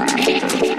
Wow.